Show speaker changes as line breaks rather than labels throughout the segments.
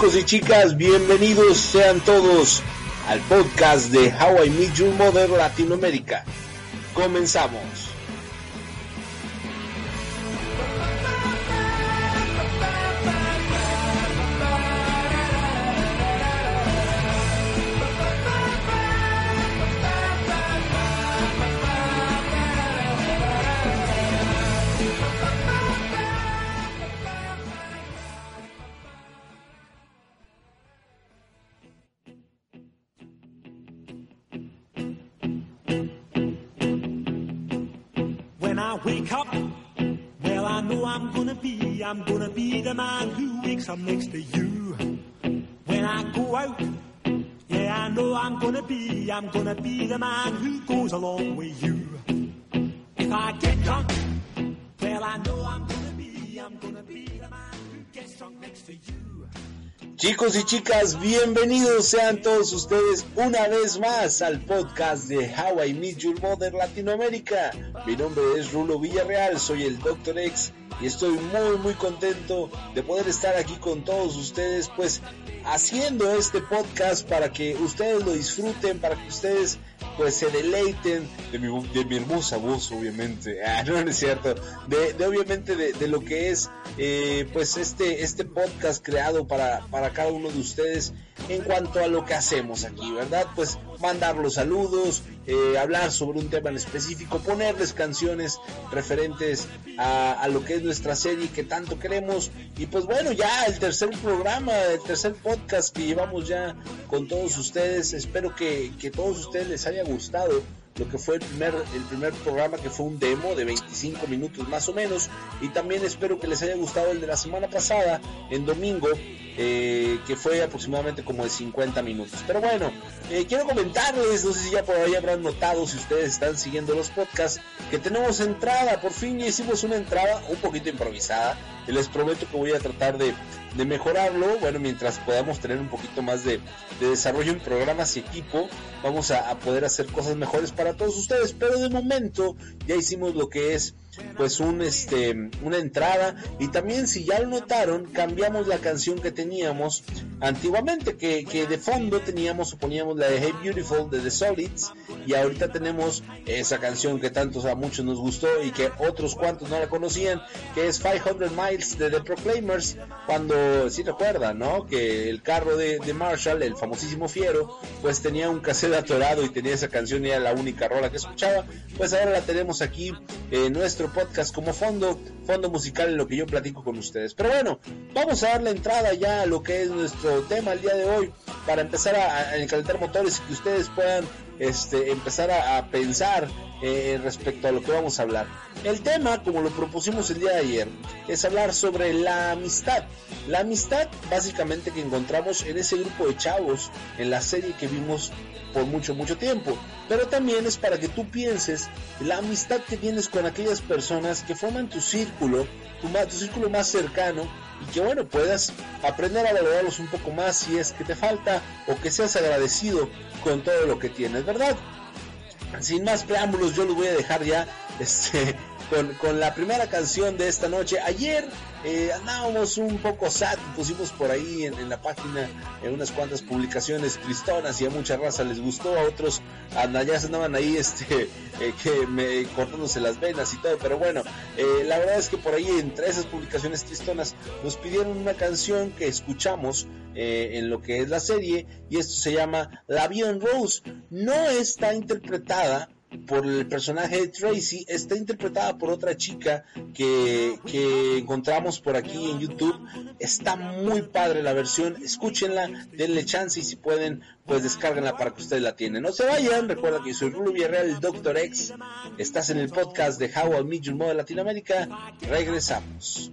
Chicos y chicas, bienvenidos sean todos al podcast de How I Meet Your Mother Latinoamérica. Comenzamos.
The man who wakes up next to you. When I go out, yeah, I know I'm gonna be, I'm gonna be the man who goes along with you. If I get drunk, well, I know I'm gonna be, I'm gonna be the man who gets drunk next to you.
Chicos y chicas, bienvenidos sean todos ustedes una vez más al podcast de How I Meet Your Mother Latinoamérica. Mi nombre es Rulo Villarreal, soy el Dr. X y estoy muy muy contento de poder estar aquí con todos ustedes pues haciendo este podcast para que ustedes lo disfruten, para que ustedes pues se deleiten de mi, de mi hermosa voz obviamente, ah, no, no es cierto, de, de obviamente de, de, lo que es eh, pues este, este podcast creado para, para cada uno de ustedes en cuanto a lo que hacemos aquí, ¿verdad? Pues mandar los saludos, eh, hablar sobre un tema en específico, ponerles canciones referentes a, lo que es nuestra serie que tanto queremos. Y pues bueno, ya el tercer programa, el tercer podcast que llevamos ya con todos ustedes. Espero que, que todos ustedes les haya gustado lo que fue el primer, programa que fue un demo de 25 minutos más o menos y también espero que les haya gustado el de la semana pasada en domingo eh, que fue aproximadamente como de 50 minutos. Pero bueno eh, quiero comentarles no sé si ya por ahí habrán notado si ustedes están siguiendo los podcasts que tenemos entrada por fin hicimos una entrada un poquito improvisada les prometo que voy a tratar de, mejorarlo. Bueno mientras podamos tener un poquito más de, de desarrollo en programas y equipo vamos a poder hacer cosas mejores para todos ustedes, pero de momento ya hicimos lo que es pues un este una entrada. Y también si ya lo notaron cambiamos la canción que teníamos antiguamente que, que de fondo teníamos o poníamos la de Hey Beautiful de The Solids. Y ahorita tenemos esa canción que tantos a muchos nos gustó y que otros cuantos no la conocían que es 500 Miles de The Proclaimers cuando si recuerdan no que el carro de, de Marshall el famosísimo Fiero pues tenía un cassette atorado y tenía esa canción y era la única rola que escuchaba. Pues ahora la tenemos aquí en nuestro podcast como fondo, fondo musical en lo que yo platico con ustedes. Pero bueno, vamos a dar la entrada ya a lo que es nuestro tema el día de hoy para empezar a, a calentar motores y que ustedes puedan este, empezar a pensar eh, respecto a lo que vamos a hablar. El tema, como lo propusimos el día de ayer, es hablar sobre la amistad. La amistad básicamente que encontramos en ese grupo de chavos en la serie que vimos por mucho, mucho tiempo. Pero también es para que tú pienses la amistad que tienes con aquellas personas que forman tu círculo, tu, tu círculo más cercano y que bueno, puedas aprender a valorarlos un poco más si es que te falta o que seas agradecido con todo lo que tienes, ¿verdad? Sin más preámbulos, yo los voy a dejar ya este, con, con la primera canción de esta noche. Ayer eh, andábamos un poco sad, pusimos por ahí en, en la página eh, unas cuantas publicaciones cristonas y a mucha raza les gustó, a otros anda, ya andaban ahí este, eh, que me, cortándose las venas y todo, pero bueno, eh, la verdad es que por ahí entre esas publicaciones tristonas nos pidieron una canción que escuchamos eh, en lo que es la serie y esto se llama La Avión Rose. No está interpretada por el personaje de Tracy, está interpretada por otra chica que, que encontramos por aquí en YouTube. Está muy padre la versión, escúchenla, denle chance y si pueden, pues descárganla para que ustedes la tienen. No se vayan, recuerda que soy Rulo Villarreal, Dr. X. Estás en el podcast de How I Meet Your Mother Latinoamérica. Regresamos.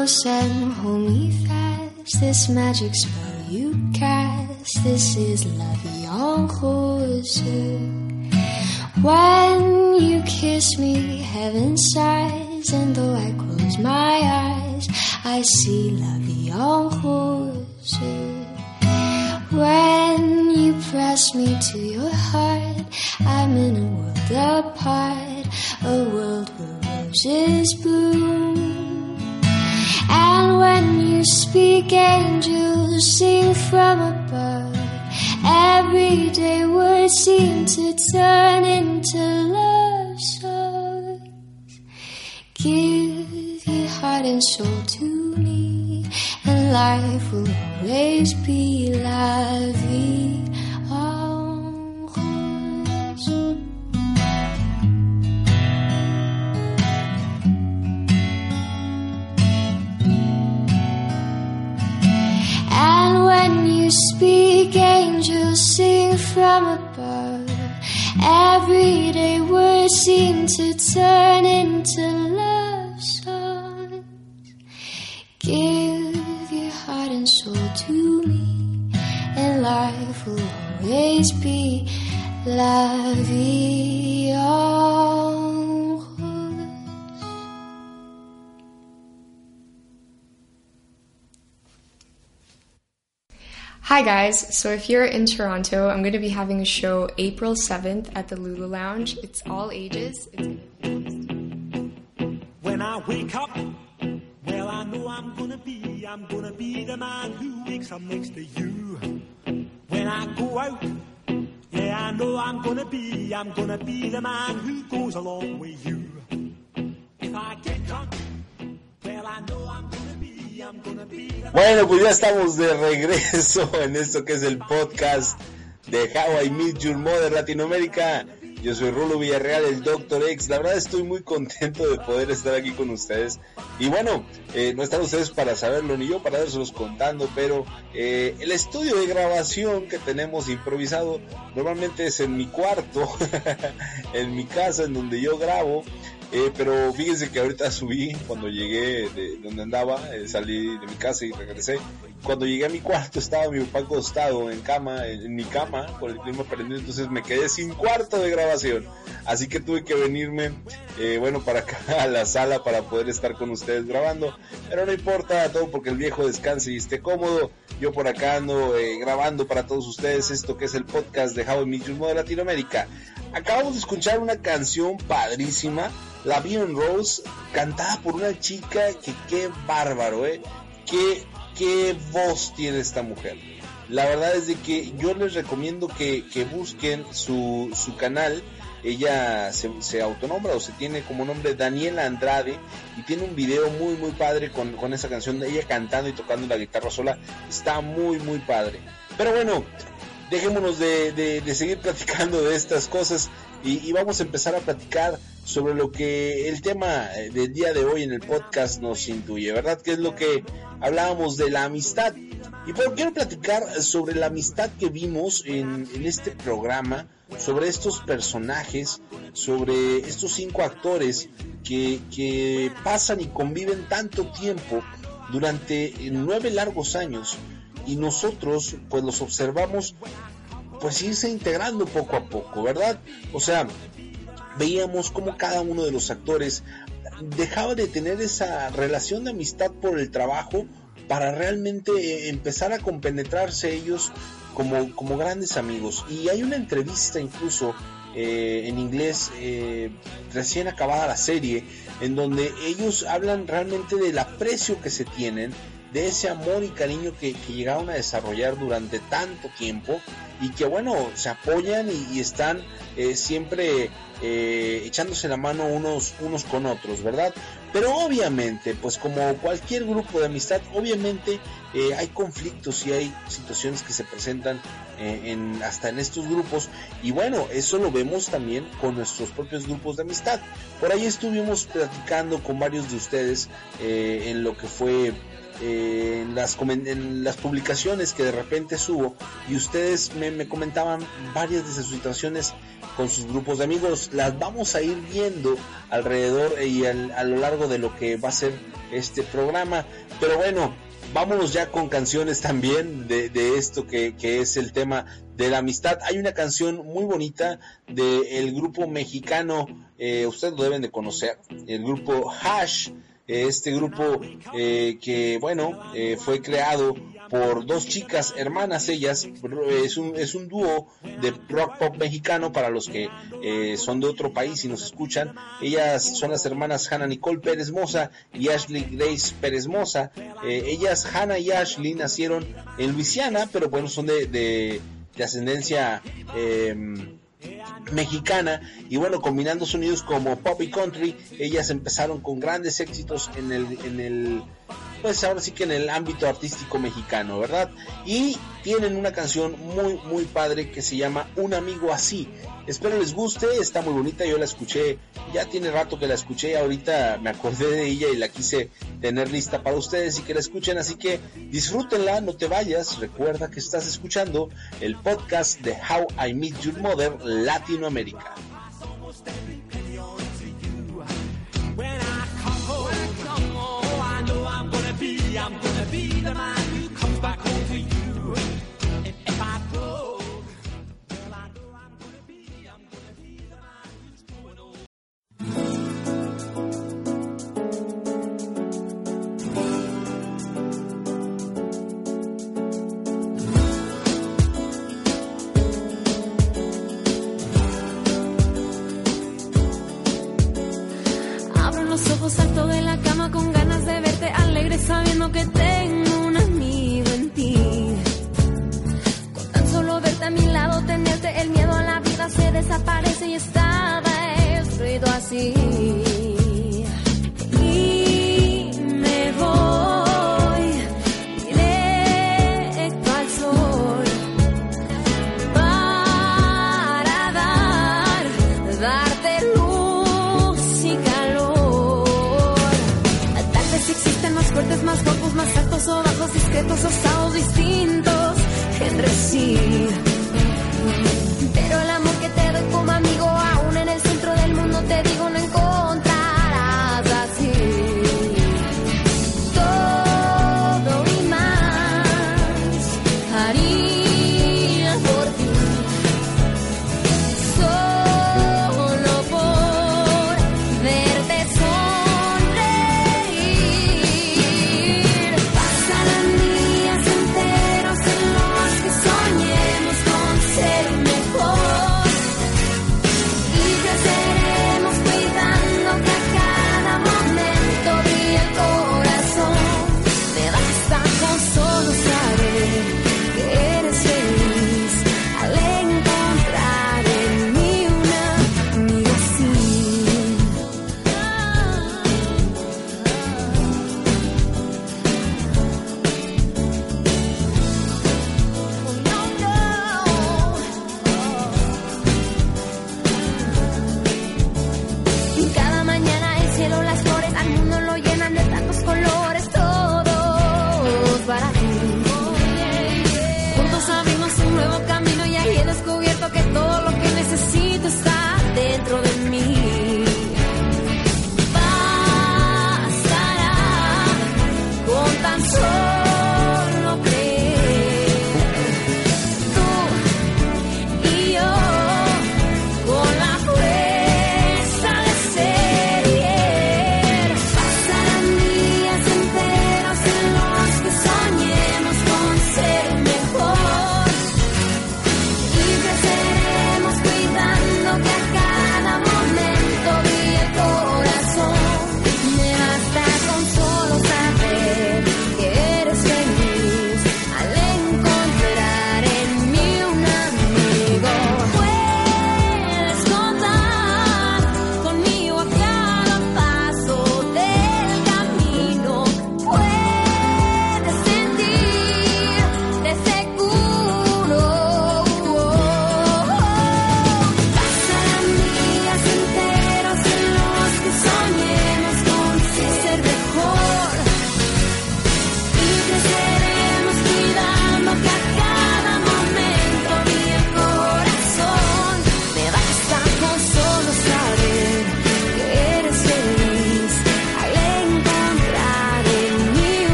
close hold me fast. This magic spell you cast. This is La Vie en Rose. When you kiss me, heaven sighs, and though I close my eyes, I see La Vie en Rose. When you press me to your heart, I'm in a world apart, a world where roses bloom. Speak, angels sing from above. Everyday words seem to turn into love songs. Give your heart and soul to me, and life will always be la speak, angels sing from above. Everyday words seem to turn into love songs. Give your heart and soul to me, and life will always be la vie
Hi guys, so if you're in Toronto, I'm going to be having a show April 7th at the Lulu Lounge. It's all ages. It's
When I wake up, well, I know I'm gonna be, I'm gonna be the man who wakes up next to you. When I go out, yeah, I know I'm gonna be, I'm gonna be the man who goes along with you. If I get
Bueno, pues ya estamos de regreso en esto que es el podcast de How I Meet Your Mother Latinoamérica. Yo soy Rulo Villarreal, el Dr. X. La verdad estoy muy contento de poder estar aquí con ustedes. Y bueno, eh, no están ustedes para saberlo ni yo para dárselos contando, pero eh, el estudio de grabación que tenemos improvisado normalmente es en mi cuarto, en mi casa, en donde yo grabo. Eh, pero fíjense que ahorita subí cuando llegué de donde andaba, eh, salí de mi casa y regresé. Cuando llegué a mi cuarto estaba mi papá acostado en cama, en, mi cama, con el clima prendido, entonces me quedé sin cuarto de grabación. Así que tuve que venirme, eh, bueno, para acá a la sala para poder estar con ustedes grabando. Pero no importa todo porque el viejo descanse y esté cómodo. Yo por acá ando eh, grabando para todos ustedes esto que es el podcast de How I Meet Mother Latinoamérica. Acabamos de escuchar una canción padrísima, La Bien Rose, cantada por una chica que qué bárbaro, eh. Qué, qué voz tiene esta mujer. La verdad es de que yo les recomiendo que, que busquen su, su canal. Ella se, se autonombra o se tiene como nombre Daniela Andrade y tiene un video muy muy padre con, con esa canción de ella cantando y tocando la guitarra sola. Está muy muy padre. Pero bueno, dejémonos de, de- de seguir platicando de estas cosas y, y vamos a empezar a platicar sobre lo que el tema eh, del día de hoy en el podcast nos intuye, ¿verdad? Que es lo que hablábamos de la amistad. Y pero quiero platicar sobre la amistad que vimos en, en este programa, sobre estos personajes, sobre estos cinco actores que, que pasan y conviven tanto tiempo durante nueve largos años y nosotros pues los observamos pues irse integrando poco a poco, ¿verdad? O sea, veíamos como cada uno de los actores dejaba de tener esa relación de amistad por el trabajo para realmente eh, empezar a compenetrarse ellos como, como grandes amigos. Y hay una entrevista incluso eh, en inglés eh, recién acabada la serie en donde ellos hablan realmente del aprecio que se tienen de ese amor y cariño que, llegaron a desarrollar durante tanto tiempo y que bueno, se apoyan y, están eh, siempre eh, echándose la mano unos, unos con otros, ¿verdad? Pero obviamente, pues como cualquier grupo de amistad, obviamente eh, hay conflictos y hay situaciones que se presentan eh, en, hasta en estos grupos. Y bueno, eso lo vemos también con nuestros propios grupos de amistad. Por ahí estuvimos platicando con varios de ustedes en lo que fue las, en las publicaciones que de repente subo y ustedes me, me comentaban varias de sus situaciones con sus grupos de amigos. Las vamos a ir viendo alrededor y a lo largo de lo que va a ser este programa. Pero bueno, vámonos ya con canciones también de, esto que, es el tema de la amistad. Hay una canción muy bonita del grupo mexicano, eh, ustedes lo deben de conocer, el grupo Hash este grupo eh, que bueno eh, fue creado por dos chicas hermanas ellas es un, es un dúo de rock pop mexicano para los que eh, son de otro país y nos escuchan. Ellas son las hermanas Hannah Nicole Pérez Moza y Ashley Grace Pérez Moza. Ellas Hannah y Ashley nacieron en Luisiana pero bueno son de, de, de ascendencia mexicana. Y bueno combinando sonidos como pop y country ellas empezaron con grandes éxitos en el en el pues ahora sí que en el ámbito artístico mexicano verdad y tienen una canción muy muy padre que se llama un amigo así Espero les guste, está muy bonita, yo la escuché, ya tiene rato que la escuché, ahorita me acordé de ella y la quise tener lista para ustedes y que la escuchen, así que disfrútenla, no te vayas, recuerda que estás escuchando el podcast de How I Meet Your Mother Latinoamérica.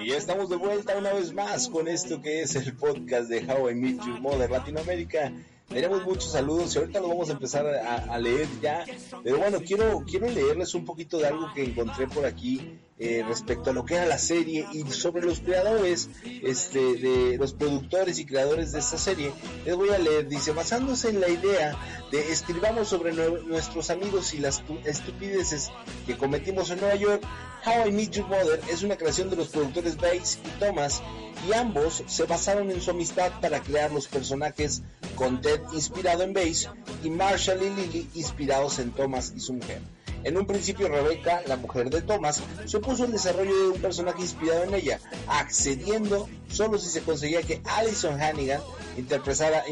Y
ya estamos de vuelta una vez más con esto que es el podcast de How I Meet Your Mother Latinoamérica. Tenemos muchos saludos y ahorita lo vamos a empezar a, a leer ya. Pero bueno, quiero, quiero leerles un poquito de algo que encontré por aquí eh, respecto a lo que era la serie y sobre los creadores, este, de los productores y creadores de esta serie. Les voy a leer, dice, basándose en la idea de escribamos sobre nue- nuestros amigos y las tu- estupideces que cometimos en Nueva York, How I Meet Your Mother es una creación de los productores Bates y Thomas y ambos se basaron en su amistad para crear los personajes con Ted inspirado en Bates y Marshall y Lily inspirados en Thomas y su mujer. En un principio Rebecca, la mujer de Thomas, se opuso al desarrollo de un personaje inspirado en ella, accediendo solo si se conseguía que Alison Hannigan interpretara,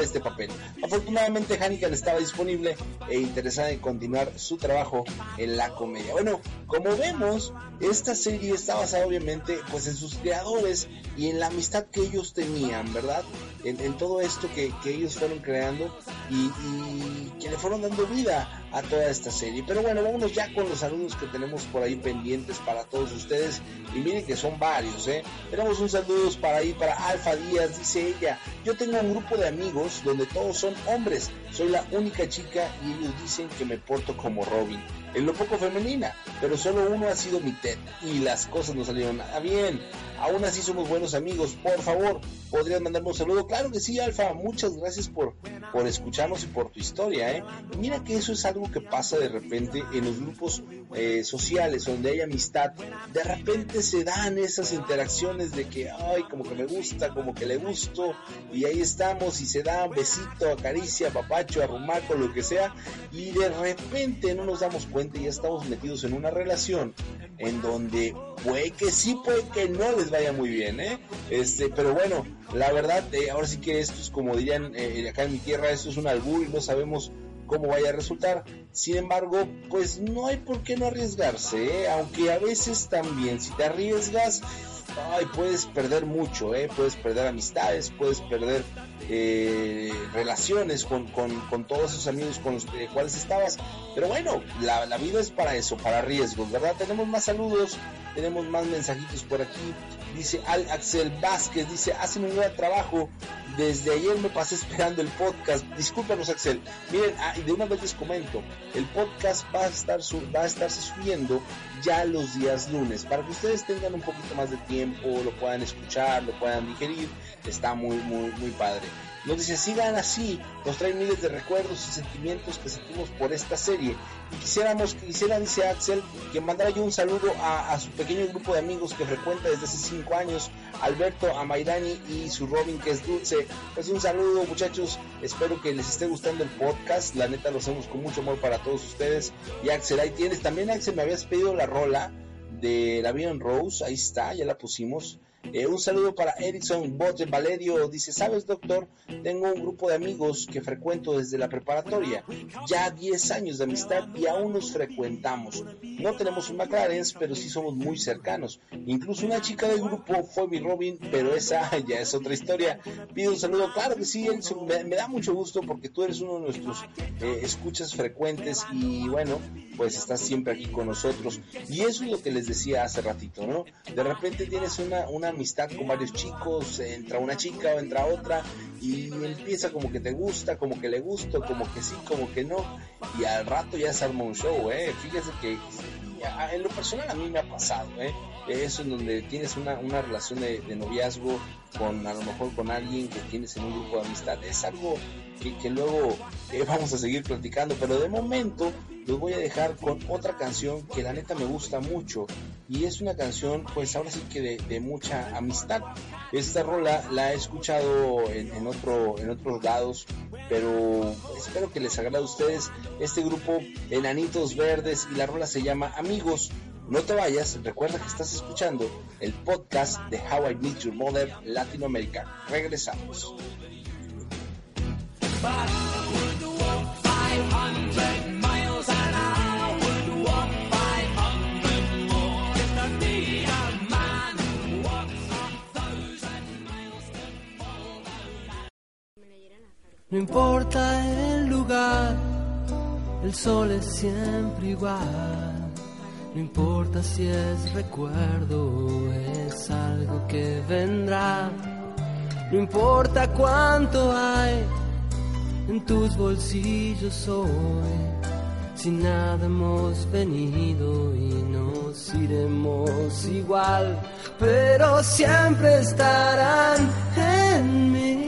este papel. Afortunadamente Hannigan estaba disponible e interesada en continuar su trabajo en la comedia. Bueno, como vemos, esta serie está basada obviamente pues en sus creadores y en la amistad que ellos tenían, ¿verdad? En, todo esto que, ellos fueron creando y, que le fueron dando vida a toda esta serie. Pero bueno, vámonos ya con los saludos que tenemos por ahí pendientes para todos ustedes. Y miren que son varios, ¿eh? Tenemos un saludo para ahí para Alfa Díaz, dice ella. Yo tengo un grupo de amigos donde todos son hombres. Soy la única chica y ellos dicen que me porto como Robin. En lo poco femenina, pero solo uno ha sido mi Ted y las cosas no salieron nada bien. Aún así somos buenos amigos. Por favor, ¿podrían mandarme un saludo? Claro que sí, Alfa. Muchas gracias por, por escucharnos y por tu historia, ¿eh? Mira que eso es algo que pasa de repente en los grupos eh, sociales donde hay amistad. De repente se dan esas interacciones de que, ay, como que me gusta, como que le gusto, y ahí estamos y se da un besito, acaricia, papacho, arrumaco, lo que sea, y de repente no nos damos cuenta y ya estamos metidos en una relación en donde puede que sí, puede que no les vaya muy bien, ¿eh? Este, pero bueno, la verdad, eh, ahora sí que esto es como dirían eh, acá en mi tierra, esto es un albur y no sabemos cómo vaya a resultar. Sin embargo, pues no hay por qué no arriesgarse, ¿eh? aunque a veces también si te arriesgas, puedes perder mucho, ¿eh? puedes perder amistades, puedes perder relaciones con, con, con, todos esos amigos con los cuales estabas. Pero bueno, la, la, vida es para eso, para riesgos, ¿verdad? Tenemos más saludos, tenemos más mensajitos por aquí. Dice Al Axel Vázquez, dice, hacen un gran trabajo. Desde ayer me pasé esperando el podcast. Discúlpanos, Axel. Miren, ah, y de una vez les comento, el podcast va a estar va a subiendo ya los días lunes para que ustedes tengan un poquito más de tiempo, lo puedan escuchar, lo puedan digerir. Está muy, muy, muy padre. Nos dice, sigan así, nos traen miles de recuerdos y sentimientos que sentimos por esta serie. Y quisiéramos, quisiera, dice Axel, que mandara yo un saludo a, a, su pequeño grupo de amigos que frecuenta desde hace 5 años, Alberto, Amairani y su Robin que es Dulce. Pues un saludo muchachos, espero que les esté gustando el podcast, la neta lo hacemos con mucho amor para todos ustedes. Y Axel, ahí tienes, también Axel me habías pedido la rola de la Vion Rose, ahí está, ya la pusimos. Eh, un saludo para Erickson Bote Valerio. Dice, ¿sabes, doctor? Tengo un grupo de amigos que frecuento desde la preparatoria. Ya 10 años de amistad y aún nos frecuentamos. No tenemos un McLaren, pero sí somos muy cercanos. Incluso una chica del grupo fue mi Robin, pero esa ya es otra historia. Pido un saludo. Claro que sí, Erickson. Me, da mucho gusto porque tú eres uno de nuestros eh, escuchas frecuentes y bueno, pues estás siempre aquí con nosotros. Y eso es lo que les decía hace ratito, ¿no? De repente tienes una amistad con varios chicos, entra una chica o entra otra y empieza como que te gusta, como que le gusto, como que sí, como que no y al rato ya se arma un show, eh. Fíjese que en lo personal a mí me ha pasado, eh. Eso en donde tienes una, una relación de, noviazgo con a lo mejor con alguien que tienes en un grupo de amistad. Es algo que, que luego eh, vamos a seguir platicando, pero de momento los voy a dejar con otra canción que la neta me gusta mucho y es una canción pues ahora sí que de, mucha amistad. Esta rola la he escuchado en otros lados, pero espero que les agrade a ustedes este grupo Enanitos Verdes y la rola se llama Amigos. No te vayas, recuerda que estás escuchando el podcast de How I Meet Your Mother Latinoamérica. Regresamos.
No importa el lugar, el sol es siempre igual. No importa si es recuerdo o es algo que vendrá. No importa cuánto hay en tus bolsillos hoy. Si nada hemos venido y nos iremos igual, pero siempre estarán en mí.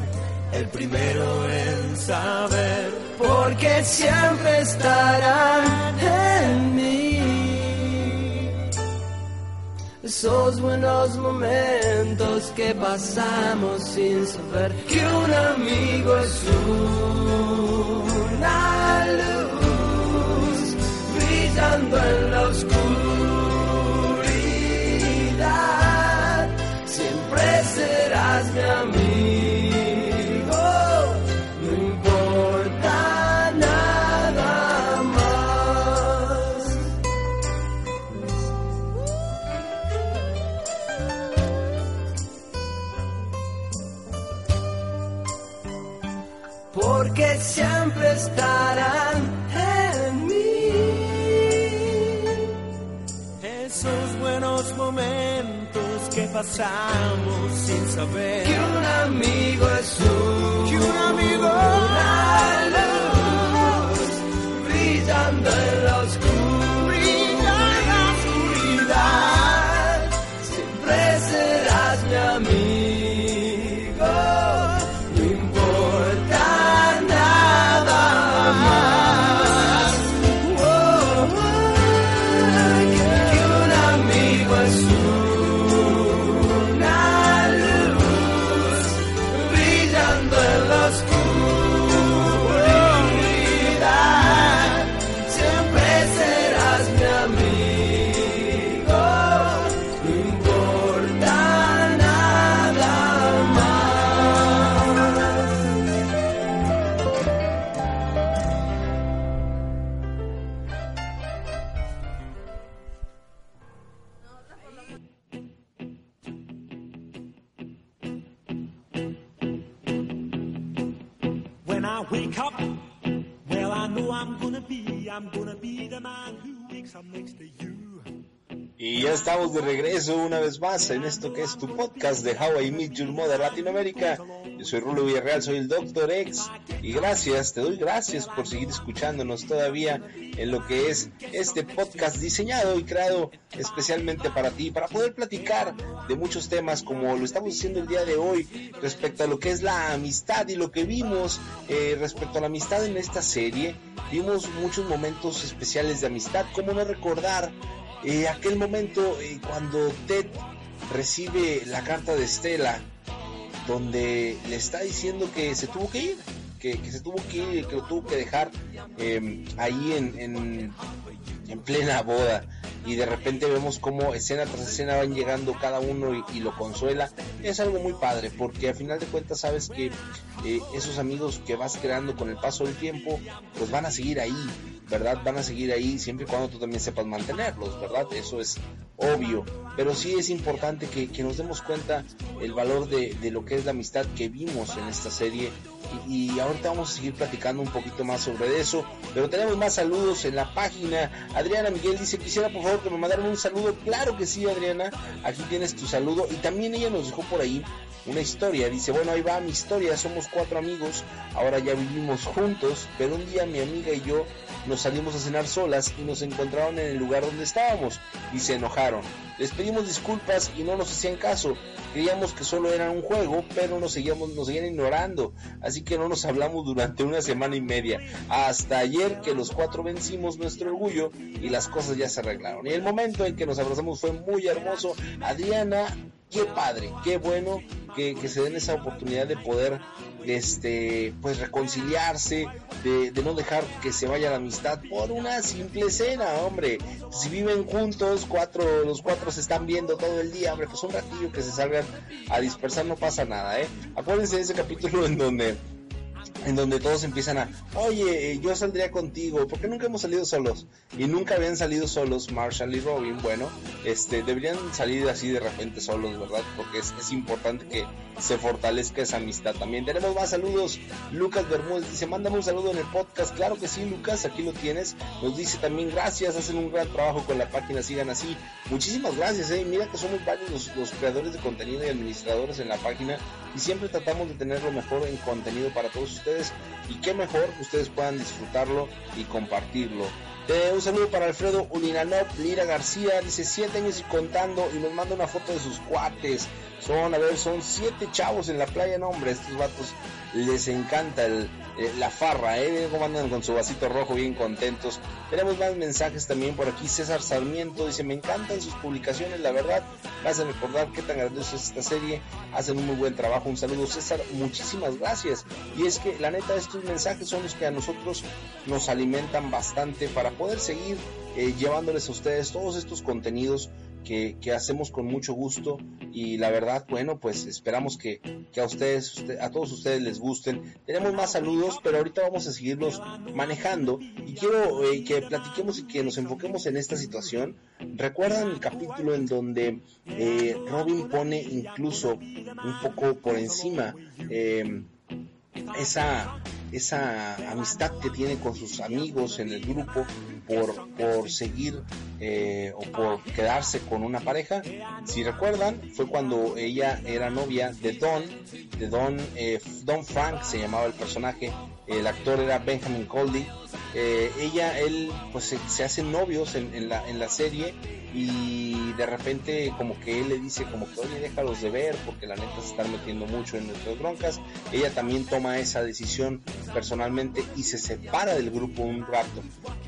el primero en saber,
porque siempre estarán en mí. Esos buenos momentos que pasamos sin saber que un amigo es una luz brillando en la oscuridad. Estarán en mí.
esos buenos momentos que pasamos sin saber
Que un amigo es un,
que un amigo
una luz brillando en la
Ya estamos de regreso una vez más en esto que es tu podcast de How I Meet Your Mother Latinoamérica. Yo soy Rulo Villarreal, soy el Doctor X y gracias, te doy gracias por seguir escuchándonos todavía en lo que es este podcast diseñado y creado especialmente para ti, para poder platicar de muchos temas como lo estamos haciendo el día de hoy respecto a lo que es la amistad y lo que vimos eh, respecto a la amistad en esta serie. Vimos muchos momentos especiales de amistad, como no recordar eh, aquel momento eh, cuando Ted recibe la carta de Estela donde le está diciendo que se tuvo que ir, que, se tuvo que ir, que lo tuvo que dejar eh, ahí en, en, en plena boda. Y de repente vemos cómo escena tras escena van llegando cada uno y, lo consuela. Es algo muy padre porque a final de cuentas sabes que eh, esos amigos que vas creando con el paso del tiempo pues van a seguir ahí, ¿verdad? Van a seguir ahí siempre y cuando tú también sepas mantenerlos, ¿verdad? Eso es obvio. Pero sí es importante que, que nos demos cuenta el valor de, de lo que es la amistad que vimos en esta serie. Y, y ahorita vamos a seguir platicando un poquito más sobre eso. Pero tenemos más saludos en la página. Adriana Miguel dice, quisiera por favor que me mandaran un saludo. Claro que sí, Adriana. Aquí tienes tu saludo. Y también ella nos dejó por ahí una historia. Dice, bueno, ahí va mi historia. Somos cuatro amigos. Ahora ya vivimos juntos. Pero un día mi amiga y yo nos salimos a cenar solas y nos encontraron en el lugar donde estábamos y se enojaron. Les pedimos disculpas y no nos hacían caso. Creíamos que solo era un juego, pero nos seguíamos, nos seguían ignorando. Así que no nos hablamos durante una semana y media. Hasta ayer que los cuatro vencimos nuestro orgullo y las cosas ya se arreglaron. Y el momento en que nos abrazamos fue muy hermoso. Adriana qué padre, qué bueno que, que se den esa oportunidad de poder este pues reconciliarse de, no dejar que se vaya la amistad por una simple cena hombre. Si viven juntos cuatro los cuatro se están viendo todo el día hombre pues un ratillo que se salgan a dispersar no pasa nada eh acuérdense de ese capítulo en donde en donde todos empiezan a, oye, yo saldría contigo, porque nunca hemos salido solos? Y nunca habían salido solos Marshall y Robin, bueno, este, deberían salir así de repente solos, ¿verdad? Porque es, es importante que se fortalezca esa amistad también. Tenemos más saludos, Lucas Bermúdez dice, mándame un saludo en el podcast, claro que sí, Lucas, aquí lo tienes, nos dice también, gracias, hacen un gran trabajo con la página, sigan así, muchísimas gracias, eh, mira que somos varios los, los creadores de contenido y administradores en la página, y siempre tratamos de tener lo mejor en contenido para todos ustedes y qué mejor que ustedes puedan disfrutarlo y compartirlo. Eh, un saludo para Alfredo Ulinanop, Lira García, dice siete años y contando y nos manda una foto de sus cuates. Son, a ver, son siete chavos en la playa, no hombre, estos vatos les encanta el, eh, la farra, ¿eh? Cómo andan con su vasito rojo bien contentos. Tenemos más mensajes también por aquí. César Sarmiento dice, me encantan sus publicaciones, la verdad. Me hacen recordar qué tan grandiosa es esta serie. Hacen un muy buen trabajo. Un saludo, César. Muchísimas gracias. Y es que la neta, estos mensajes son los que a nosotros nos alimentan bastante para poder seguir eh, llevándoles a ustedes todos estos contenidos que, hacemos con mucho gusto y la verdad, bueno, pues esperamos que, que a ustedes, usted, a todos ustedes les gusten. Tenemos más saludos, pero ahorita vamos a seguirlos manejando y quiero eh, que platiquemos y que nos enfoquemos en esta situación. ¿Recuerdan el capítulo en donde eh, Robin pone incluso un poco por encima eh, esa esa amistad que tiene con sus amigos en el grupo por, por seguir eh, o por quedarse con una pareja. Si recuerdan, fue cuando ella era novia de Don, de Don, eh, Don Frank se llamaba el personaje, el actor era Benjamin Coldy. Eh, ella, él, pues se, se hacen novios en, la, en la serie y de repente como que él le dice como que oye déjalos de ver porque la neta se están metiendo mucho en nuestras broncas ella también toma esa decisión personalmente y se separa del grupo un rato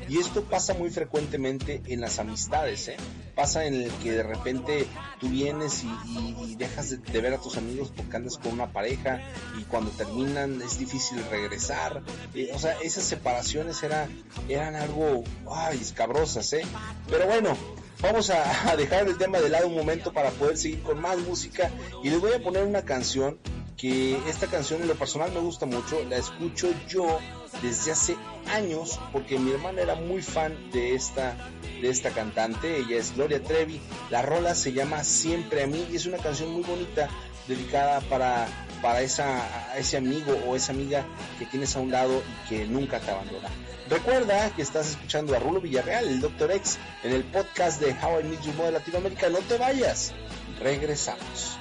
y esto pasa muy frecuentemente en las amistades ¿eh? pasa en el que de repente tú vienes y, dejas de, ver a tus amigos porque andas con una pareja y cuando terminan es difícil regresar eh, o sea esas separaciones era, eran algo ay escabrosas ¿eh? pero bueno vamos a, a, dejar el tema de lado un momento para poder seguir con más música y les voy a poner una canción que esta canción en lo personal me gusta mucho, la escucho yo desde hace años porque mi hermana era muy fan de esta de esta cantante, ella es Gloria Trevi, la rola se llama Siempre a mí y es una canción muy bonita dedicada para para esa, ese amigo o esa amiga que tienes a un lado y que nunca te abandona. Recuerda que estás escuchando a Rulo Villarreal, el Dr. X, en el podcast de How I Meet Your Mother Latinoamérica. No te vayas. Regresamos.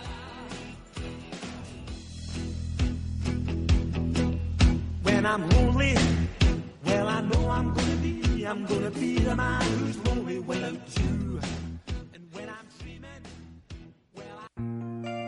When I'm lonely, well I know I'm gonna be, I'm gonna be the man who's lonely without you. And when I'm dreaming, well I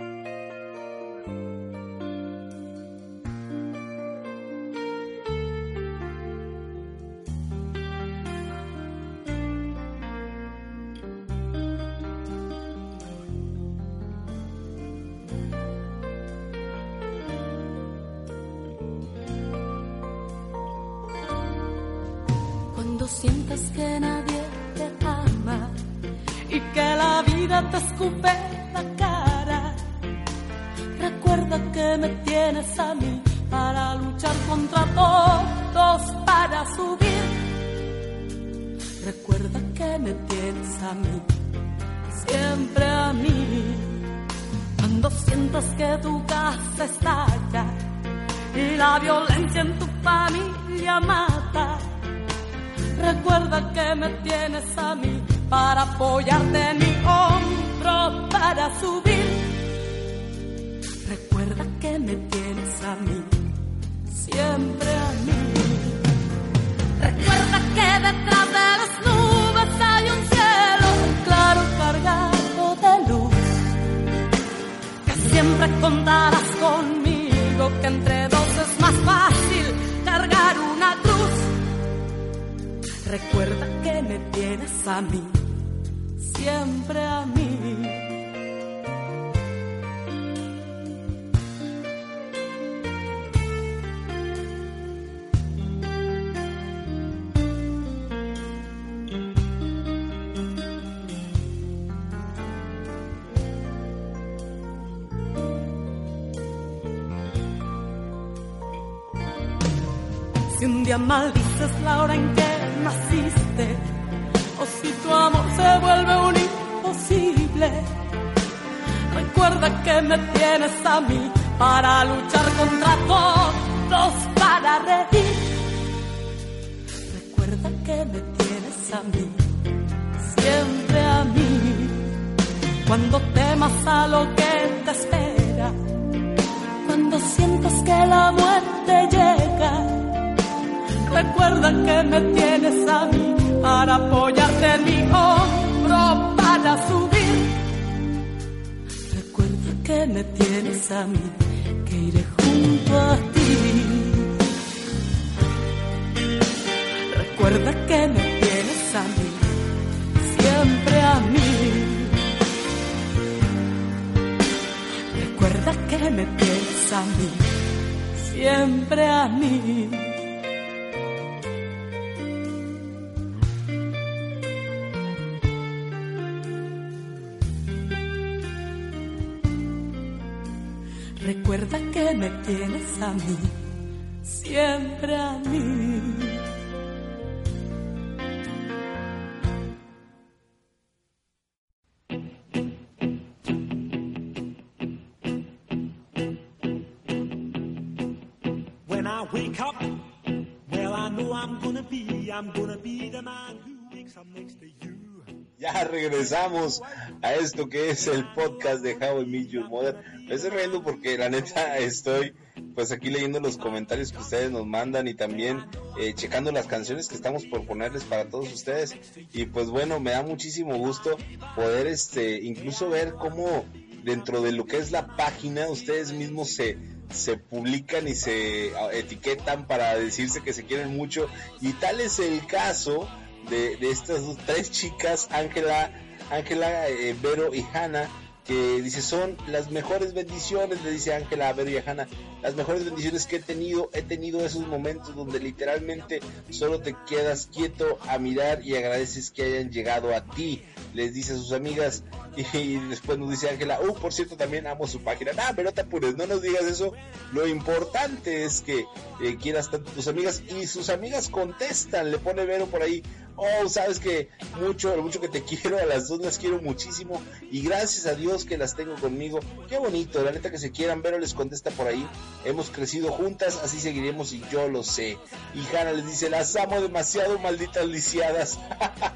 Cuando sientas que nadie te ama y que la vida te escupe la cara, recuerda que me tienes a mí para luchar contra todos, para subir. Recuerda que me tienes a mí, siempre a mí. Cuando sientas que tu casa estalla y la violencia en tu familia mata Recuerda que me tienes a mí para apoyarte en mi hombro para subir. Recuerda que me tienes a mí, siempre a mí. Recuerda que detrás de las nubes hay un cielo claro cargado de luz. Que siempre contarás conmigo, que entre dos es más fácil Recuerda que me tienes a mí, siempre a mí. Si un día maldices la hora en que naciste, o si tu amor se vuelve un imposible, recuerda que me tienes a mí para luchar contra todos, para reír. Recuerda que me tienes a mí, siempre a mí, cuando temas a lo que te espera, cuando sientas que la muerte llega Recuerda que me tienes a mí para apoyarte en mi hombro para subir. Recuerda que me tienes a mí, que iré junto a ti. Recuerda que me tienes a mí, siempre a mí. Recuerda que me tienes a mí, siempre a mí. A mí, siempre a mí.
When I wake up, well, I know I'm gonna be, I'm gonna be the man who wakes up next to you.
Ya regresamos a esto que es el podcast de How I Meet Your Mother. Me estoy riendo porque la neta estoy pues aquí leyendo los comentarios que ustedes nos mandan y también eh, checando las canciones que estamos por ponerles para todos ustedes. Y pues bueno, me da muchísimo gusto poder este incluso ver cómo dentro de lo que es la página ustedes mismos se se publican y se etiquetan para decirse que se quieren mucho y tal es el caso de, de estas tres chicas, Ángela, Ángela, eh, Vero y Hanna, que dice son las mejores bendiciones, le dice Ángela a Vero y a Hanna, las mejores bendiciones que he tenido, he tenido esos momentos donde literalmente solo te quedas quieto a mirar y agradeces que hayan llegado a ti, les dice a sus amigas y, después nos dice Ángela, uh, por cierto también amo su página, nah, pero te apures, no nos digas eso, lo importante es que eh, quieras tanto tus amigas y sus amigas contestan, le pone Vero por ahí, oh, sabes que mucho, mucho que te quiero, a las dos las quiero muchísimo y gracias a Dios que las tengo conmigo. Qué bonito, la neta que se quieran, Vero les contesta por ahí. Hemos crecido juntas, así seguiremos y yo lo sé. Y Hanna les dice, las amo demasiado, malditas lisiadas.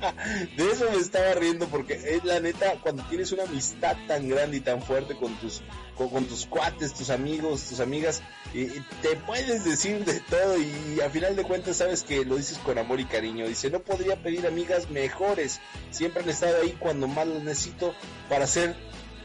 De eso me estaba riendo porque es la neta, cuando tienes una amistad tan grande y tan fuerte con tus con, con tus cuates, tus amigos, tus amigas, y, y te puedes decir de todo y, a final de cuentas sabes que lo dices con amor y cariño. Dice, no podría pedir amigas mejores, siempre han estado ahí cuando más las necesito para hacer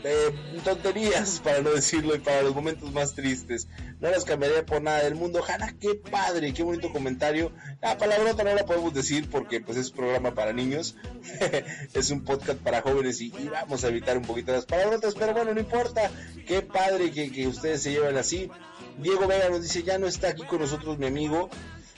eh, tonterías, para no decirlo, y para los momentos más tristes. No las cambiaría por nada del mundo. Hanna, qué padre, qué bonito comentario. La palabrota no la podemos decir porque pues es un programa para niños. es un podcast para jóvenes y, vamos a evitar un poquito las palabrotas, pero bueno, no importa. Qué padre que, que ustedes se lleven así. Diego Vega nos dice, ya no está aquí con nosotros mi amigo.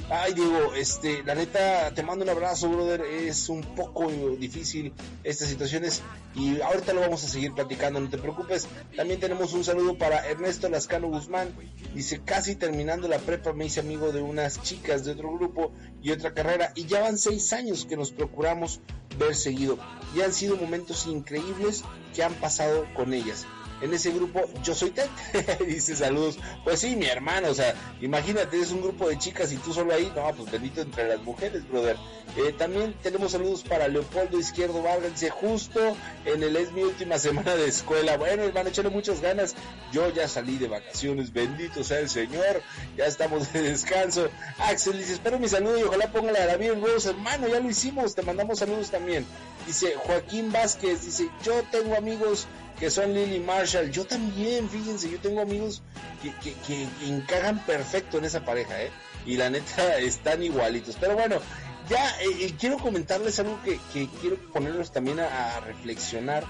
Ay, Diego, este, la neta, te mando un abrazo, brother. Es un poco difícil estas situaciones y ahorita lo vamos a seguir platicando, no te preocupes. También tenemos un saludo para Ernesto Lascano Guzmán. Dice, casi terminando la prepa me hice amigo de unas chicas de otro grupo y otra carrera y ya van seis años que nos procuramos ver seguido. Y han sido momentos increíbles que han pasado con ellas en ese grupo yo soy Ted. Dice saludos pues sí mi hermano o sea imagínate es un grupo de chicas y tú solo ahí. No pues bendito entre las mujeres brother. Eh, también tenemos saludos para Leopoldo Izquierdo Vargas justo en el es mi última semana de escuela. Bueno hermano échale muchas ganas. Yo ya salí de vacaciones bendito sea el señor. Ya estamos de descanso. Axel dice espero mi saludo y ojalá ponga la David Rose hermano ya lo hicimos te mandamos saludos también dice Joaquín Vázquez dice yo tengo amigos que son Lily Marshall. Yo también, fíjense, yo tengo amigos que, que, que perfecto en esa pareja, ¿eh? Y la neta están igualitos. Pero bueno, ya eh, eh, quiero comentarles algo que, que quiero ponerlos también a, reflexionar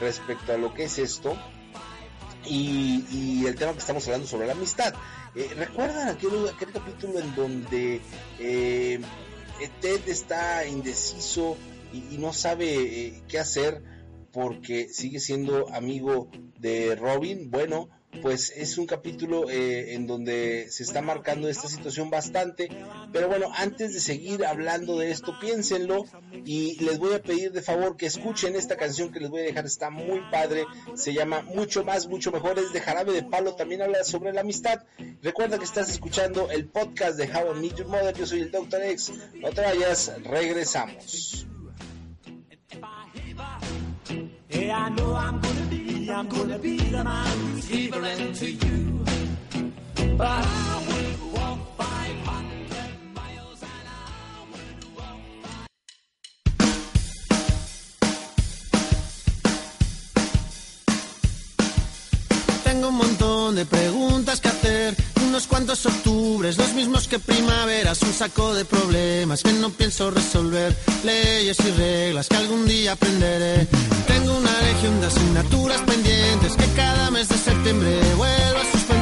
respecto a lo que es esto. Y, y, el tema que estamos hablando sobre la amistad. Eh, ¿Recuerdan aquel, aquel, capítulo en donde eh, Ted está indeciso y, y no sabe qué hacer? Porque sigue siendo amigo de Robin. Bueno, pues es un capítulo eh, en donde se está marcando esta situación bastante. Pero bueno, antes de seguir hablando de esto, piénsenlo y les voy a pedir de favor que escuchen esta canción que les voy a dejar, está muy padre, se llama Mucho más, mucho mejor, es de Jarabe de Palo, también habla sobre la amistad. Recuerda que estás escuchando el podcast de How I Meet Your Mother, yo soy el Dr. X, no te vayas, regresamos.
Yeah, I know I'm gonna be, I'm gonna be the man who's equivalent to you. But I would walk 500 miles and I
Tengo un montón de preguntas que hacer, unos cuantos octubres, los mismos que primaveras, un saco de problemas que no pienso resolver, leyes y reglas que algún día aprenderé. Tengo una legión de asignaturas pendientes que cada mes de septiembre vuelvo a suspender,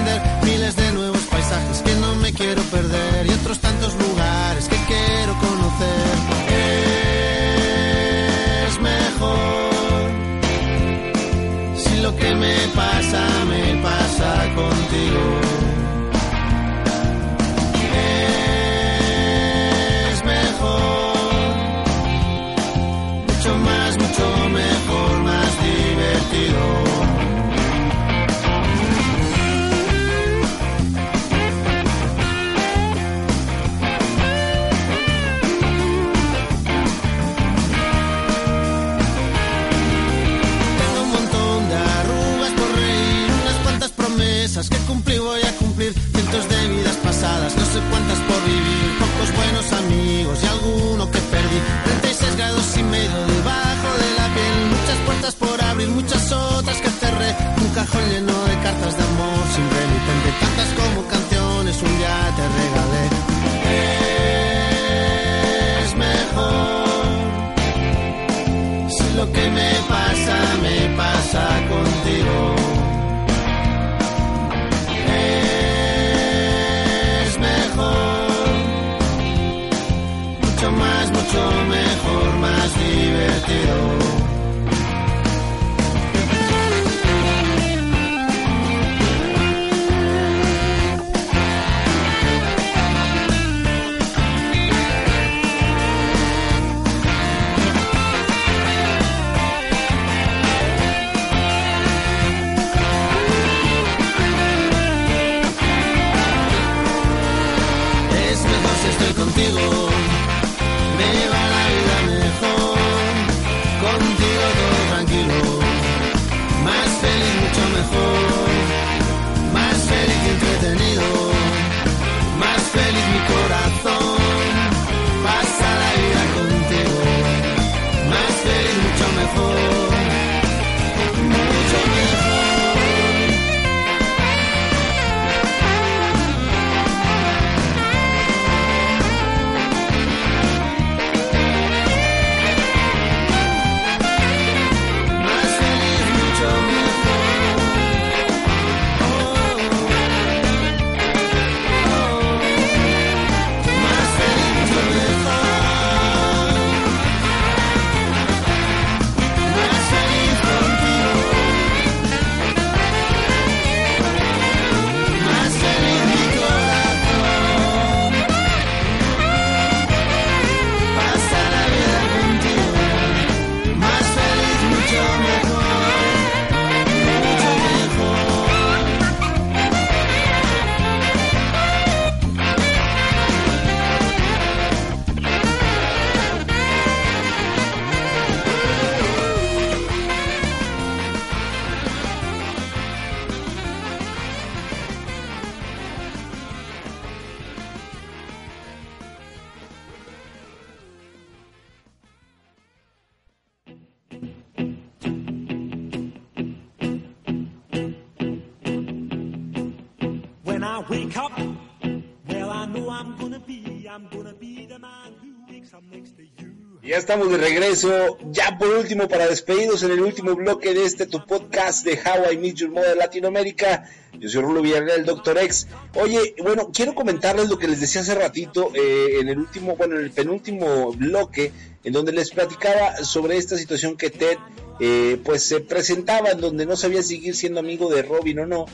estamos de regreso, ya por último para despedirnos en el último bloque de este tu podcast de How I Meet Your Mother Latinoamérica. Yo soy Rulo Villarreal, el Dr. X. Oye, bueno, quiero comentarles lo que les decía hace ratito eh, en el último, bueno, en el penúltimo bloque, en donde les platicaba sobre esta situación que Ted, eh, pues se presentaba, en donde no sabía seguir siendo amigo de Robin o no,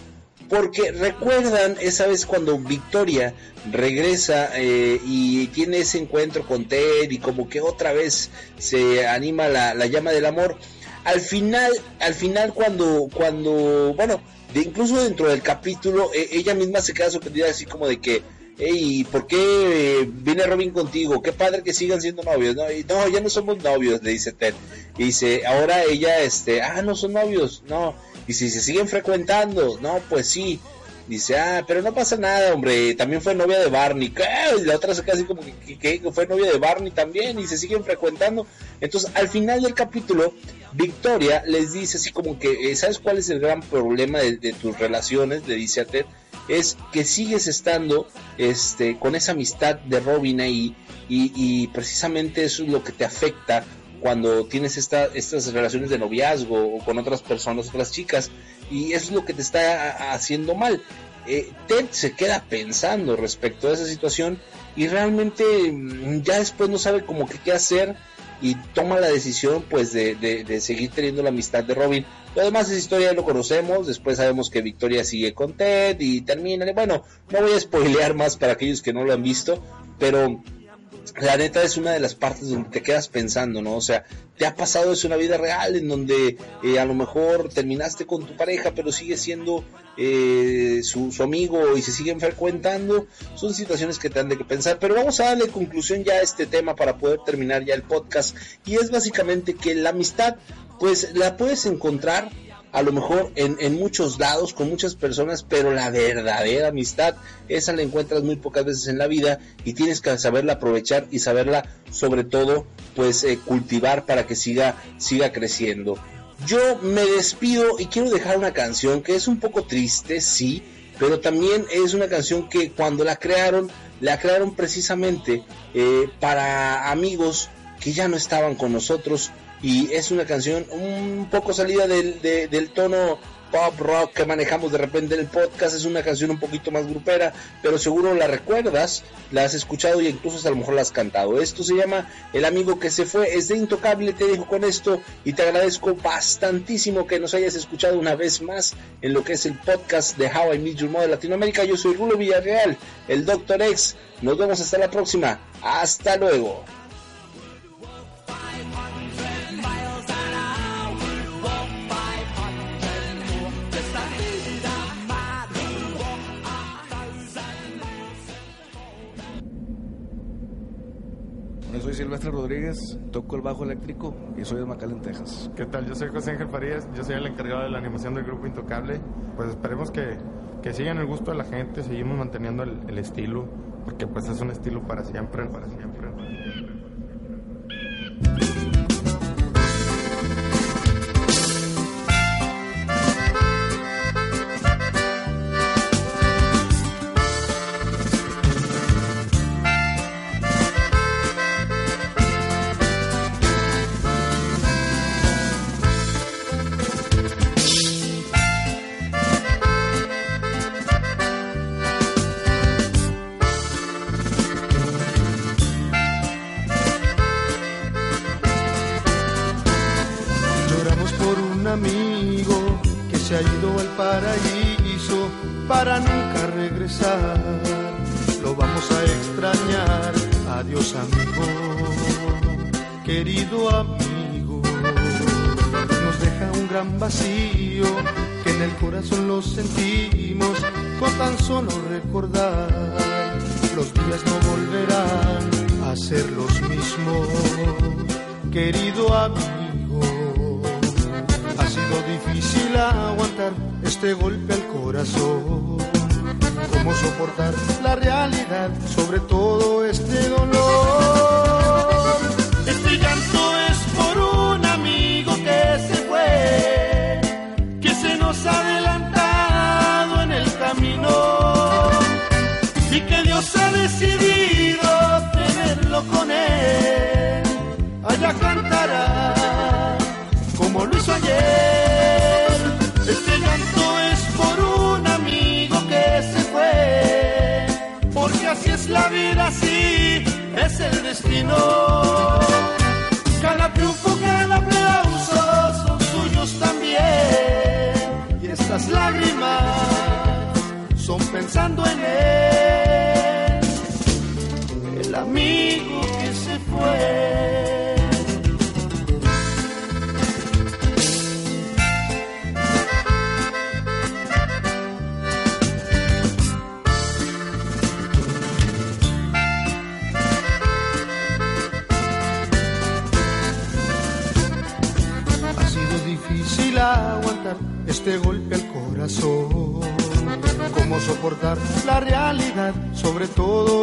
porque recuerdan esa vez cuando Victoria regresa eh, y tiene ese encuentro con Ted y como que otra vez se anima la, la llama del amor. Al final, al final cuando, cuando, bueno, de incluso dentro del capítulo, e- ella misma se queda sorprendida así como de que, hey, ¿por qué eh, viene Robin contigo? Qué padre que sigan siendo novios, ¿no? Y, no, ya no somos novios, le dice Ted. Y dice, ahora ella, este, ah, no son novios, no. Y si se siguen frecuentando, no, pues sí. Dice, ah, pero no pasa nada, hombre, también fue novia de Barney. ¿Qué? Y la otra se así como que, que- que fue novia de Barney también y se siguen frecuentando. Entonces, al final del capítulo, Victoria les dice así como que, eh, ¿sabes cuál es el gran problema de, de tus relaciones? Le dice a Ted, es que sigues estando este, con esa amistad de Robin ahí y, y precisamente eso es lo que te afecta cuando tienes esta, estas relaciones de noviazgo o con otras personas, otras chicas, y eso es lo que te está haciendo mal. Eh, Ted se queda pensando respecto a esa situación y realmente mm, ya después no sabe como que qué hacer y toma la decisión pues de- de seguir teniendo la amistad de Robin. Lo demás es historia, lo conocemos, después sabemos que Victoria sigue con Ted y termina. Bueno, no voy a spoilear más para aquellos que no lo han visto, pero la neta es una de las partes donde te quedas pensando, ¿no? O sea, te ha pasado eso en vida real, en donde eh, a lo mejor terminaste con tu pareja, pero sigue siendo eh, su, su amigo y se siguen frecuentando. Son situaciones que te han de que pensar, pero vamos a darle conclusión ya a este tema para poder terminar ya el podcast. Y es básicamente que la amistad, pues la puedes encontrar a lo mejor en, en muchos lados, con muchas personas, pero la verdadera amistad, esa la encuentras muy pocas veces en la vida y tienes que saberla aprovechar y saberla sobre todo pues eh, cultivar para que siga, siga creciendo. Yo me despido y quiero dejar una canción que es un poco triste, sí, pero también es una canción que cuando la crearon, la crearon precisamente eh, para amigos que ya no estaban con nosotros y es una canción un poco salida del, de- del tono pop rock que manejamos de repente en el podcast, es una canción un poquito más grupera, pero seguro la recuerdas, la has escuchado y incluso a lo mejor la has cantado. Esto se llama El amigo que se fue, es de Intocable, te dejo con esto y te agradezco bastantísimo que nos hayas escuchado una vez más en lo que es el podcast de How I Meet Your Mother Latinoamérica. Yo soy Rulo Villarreal, el Dr. X. Nos vemos hasta la próxima. Hasta luego.
Soy Silvestre Rodríguez, toco el bajo eléctrico y soy de McAllen, Texas.
¿Qué tal? Yo soy José Ángel Farías, yo soy el encargado de la animación del grupo Intocable. Pues esperemos que, que sigan el gusto de la gente, seguimos manteniendo el, estilo, porque pues es un estilo para siempre, para siempre. para siempre.
Para nunca regresar. Lo vamos a extrañar. Adiós amigo, querido amigo. Nos deja un gran vacío que en el corazón lo sentimos con tan solo recordar. Los días no volverán a ser los mismos, querido amigo. Ha sido difícil aguantar este golpe al corazón. ¿Cómo soportar la realidad sobre todo este dolor? La vida, así es el destino. Cada triunfo, cada aplauso son suyos también, y estas lágrimas pensando en él, sobre todo